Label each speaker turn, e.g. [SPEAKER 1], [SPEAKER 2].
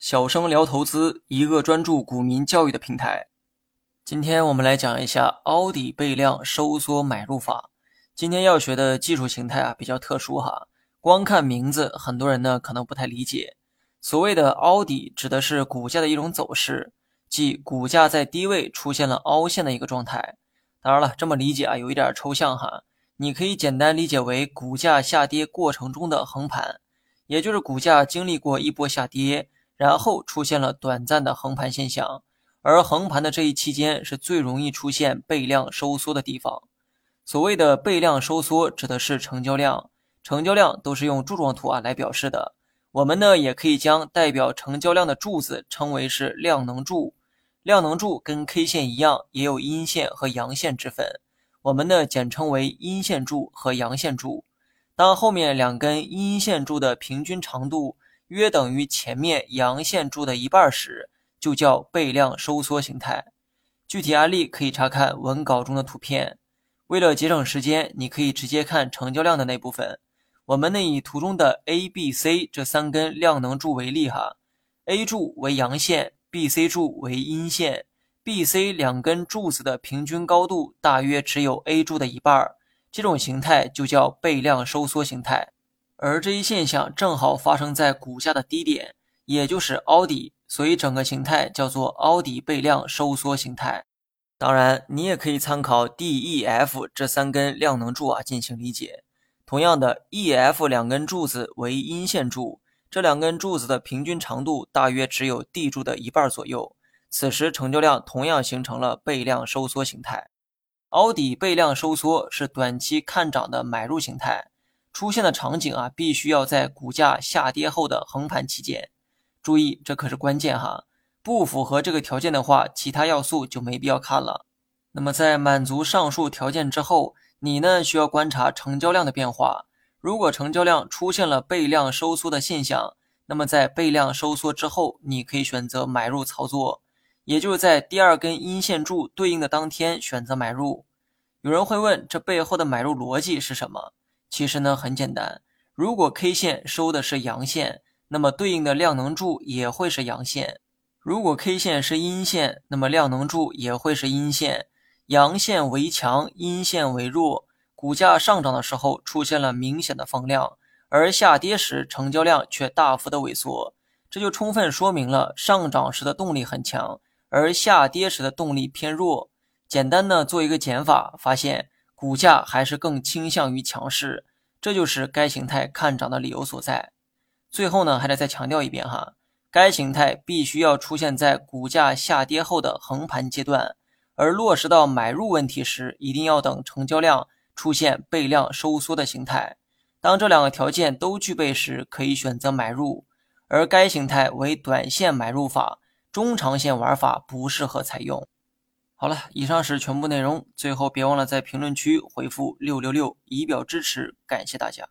[SPEAKER 1] 小生聊投资，一个专注股民教育的平台。今天我们来讲一下凹底背量收缩买入法。今天要学的技术形态啊比较特殊哈，光看名字，很多人呢可能不太理解。所谓的凹底，指的是股价的一种走势，即股价在低位出现了凹陷的一个状态。当然了，这么理解啊有一点抽象哈，你可以简单理解为股价下跌过程中的横盘，也就是股价经历过一波下跌。然后出现了短暂的横盘现象，而横盘的这一期间是最容易出现背量收缩的地方。所谓的背量收缩，指的是成交量，成交量都是用柱状图啊来表示的。我们呢也可以将代表成交量的柱子称为是量能柱。量能柱跟 K 线一样，也有阴线和阳线之分，我们呢简称为阴线柱和阳线柱。当后面两根阴线柱的平均长度。约等于前面阳线柱的一半时，就叫背量收缩形态。具体案例可以查看文稿中的图片。为了节省时间，你可以直接看成交量的那部分。我们呢以图中的 A、B、C 这三根量能柱为例哈，A 柱为阳线，B、C 柱为阴线，B、C 两根柱子的平均高度大约只有 A 柱的一半，这种形态就叫背量收缩形态。而这一现象正好发生在股价的低点，也就是凹底，所以整个形态叫做凹底背量收缩形态。当然，你也可以参考 D、E、F 这三根量能柱啊进行理解。同样的，E、F 两根柱子为阴线柱，这两根柱子的平均长度大约只有 D 柱的一半左右。此时成交量同样形成了背量收缩形态。凹底背量收缩是短期看涨的买入形态。出现的场景啊，必须要在股价下跌后的横盘期间。注意，这可是关键哈！不符合这个条件的话，其他要素就没必要看了。那么，在满足上述条件之后，你呢需要观察成交量的变化。如果成交量出现了背量收缩的现象，那么在背量收缩之后，你可以选择买入操作，也就是在第二根阴线柱对应的当天选择买入。有人会问，这背后的买入逻辑是什么？其实呢很简单，如果 K 线收的是阳线，那么对应的量能柱也会是阳线；如果 K 线是阴线，那么量能柱也会是阴线。阳线为强，阴线为弱。股价上涨的时候出现了明显的放量，而下跌时成交量却大幅的萎缩，这就充分说明了上涨时的动力很强，而下跌时的动力偏弱。简单的做一个减法，发现。股价还是更倾向于强势，这就是该形态看涨的理由所在。最后呢，还得再强调一遍哈，该形态必须要出现在股价下跌后的横盘阶段，而落实到买入问题时，一定要等成交量出现背量收缩的形态。当这两个条件都具备时，可以选择买入。而该形态为短线买入法，中长线玩法不适合采用。好了，以上是全部内容。最后别忘了在评论区回复六六六，以表支持。感谢大家。